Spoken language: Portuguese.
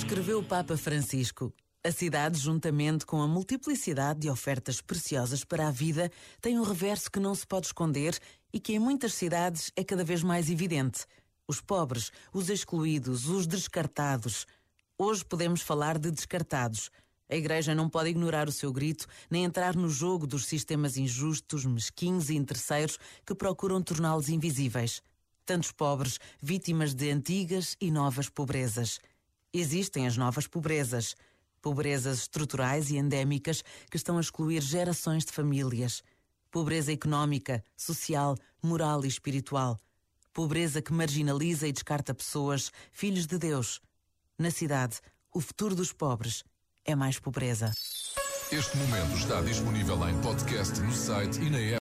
Escreveu o Papa Francisco. A cidade, juntamente com a multiplicidade de ofertas preciosas para a vida, tem um reverso que não se pode esconder e que em muitas cidades é cada vez mais evidente. Os pobres, os excluídos, os descartados. Hoje podemos falar de descartados. A Igreja não pode ignorar o seu grito, nem entrar no jogo dos sistemas injustos, mesquinhos e interesseiros que procuram torná-los invisíveis. Tantos pobres, vítimas de antigas e novas pobrezas. Existem as novas pobrezas. Pobrezas estruturais e endémicas que estão a excluir gerações de famílias. Pobreza económica, social, moral e espiritual. Pobreza que marginaliza e descarta pessoas, filhos de Deus. Na cidade, o futuro dos pobres é mais pobreza. Este momento está disponível em podcast no site e na app.